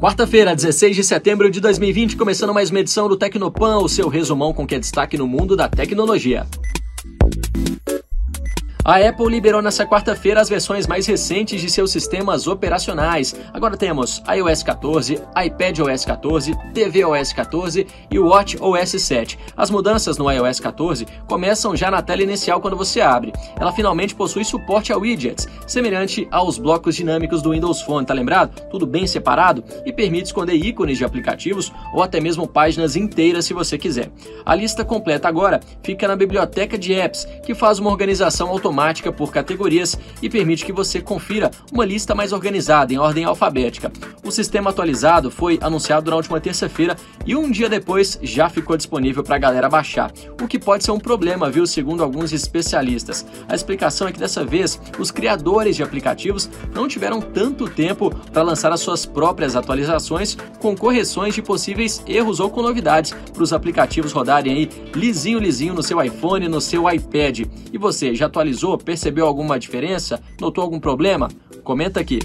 Quarta-feira, 16 de setembro de 2020, começando mais uma edição do Tecnopan, o seu resumão com que é destaque no mundo da tecnologia. A Apple liberou nesta quarta-feira as versões mais recentes de seus sistemas operacionais. Agora temos iOS 14, iPadOS 14, tvOS 14 e watchOS 7. As mudanças no iOS 14 começam já na tela inicial quando você abre. Ela finalmente possui suporte a widgets, semelhante aos blocos dinâmicos do Windows Phone, tá lembrado? Tudo bem separado e permite esconder ícones de aplicativos ou até mesmo páginas inteiras se você quiser. A lista completa agora fica na biblioteca de apps, que faz uma organização automática automática por categorias e permite que você confira uma lista mais organizada em ordem alfabética. O sistema atualizado foi anunciado na última terça-feira e um dia depois já ficou disponível para a galera baixar, o que pode ser um problema, viu, segundo alguns especialistas. A explicação é que dessa vez os criadores de aplicativos não tiveram tanto tempo para lançar as suas próprias atualizações com correções de possíveis erros ou com novidades para os aplicativos rodarem aí lisinho lisinho no seu iPhone, no seu iPad. E você já atualizou Percebeu alguma diferença? Notou algum problema? Comenta aqui.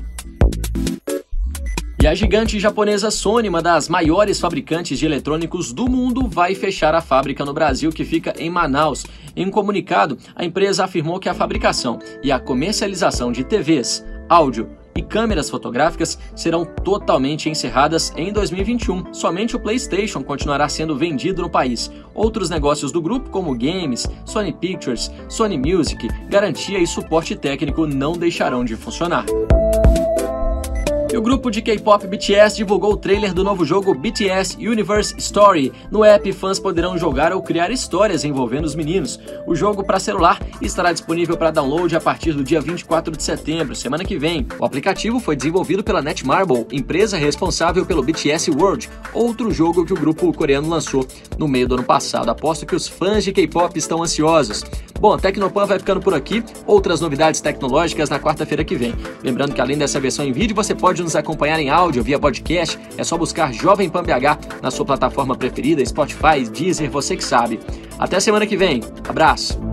E a gigante japonesa Sony, uma das maiores fabricantes de eletrônicos do mundo, vai fechar a fábrica no Brasil, que fica em Manaus. Em um comunicado, a empresa afirmou que a fabricação e a comercialização de TVs, áudio, e câmeras fotográficas serão totalmente encerradas em 2021. Somente o PlayStation continuará sendo vendido no país. Outros negócios do grupo, como games, Sony Pictures, Sony Music, garantia e suporte técnico não deixarão de funcionar. E o grupo de K-pop BTS divulgou o trailer do novo jogo BTS Universe Story. No app, fãs poderão jogar ou criar histórias envolvendo os meninos. O jogo para celular estará disponível para download a partir do dia 24 de setembro, semana que vem. O aplicativo foi desenvolvido pela Netmarble, empresa responsável pelo BTS World, outro jogo que o grupo coreano lançou no meio do ano passado. Aposto que os fãs de K-pop estão ansiosos. Bom, Tecnopan vai ficando por aqui. Outras novidades tecnológicas na quarta-feira que vem. Lembrando que além dessa versão em vídeo, você pode nos acompanhar em áudio via podcast. É só buscar Jovem Pan BH na sua plataforma preferida, Spotify, Deezer, você que sabe. Até semana que vem. Abraço.